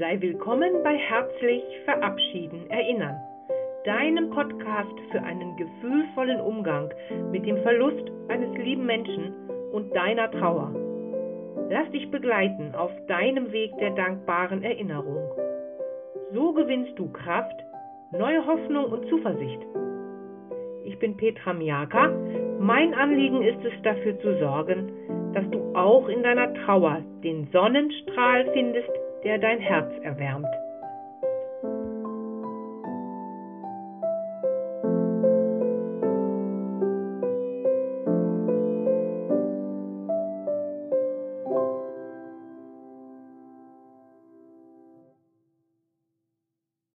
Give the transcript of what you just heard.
Sei willkommen bei Herzlich Verabschieden Erinnern, deinem Podcast für einen gefühlvollen Umgang mit dem Verlust eines lieben Menschen und deiner Trauer. Lass dich begleiten auf deinem Weg der dankbaren Erinnerung. So gewinnst du Kraft, neue Hoffnung und Zuversicht. Ich bin Petra Miaka. Mein Anliegen ist es, dafür zu sorgen, dass du auch in deiner Trauer den Sonnenstrahl findest, der dein Herz erwärmt.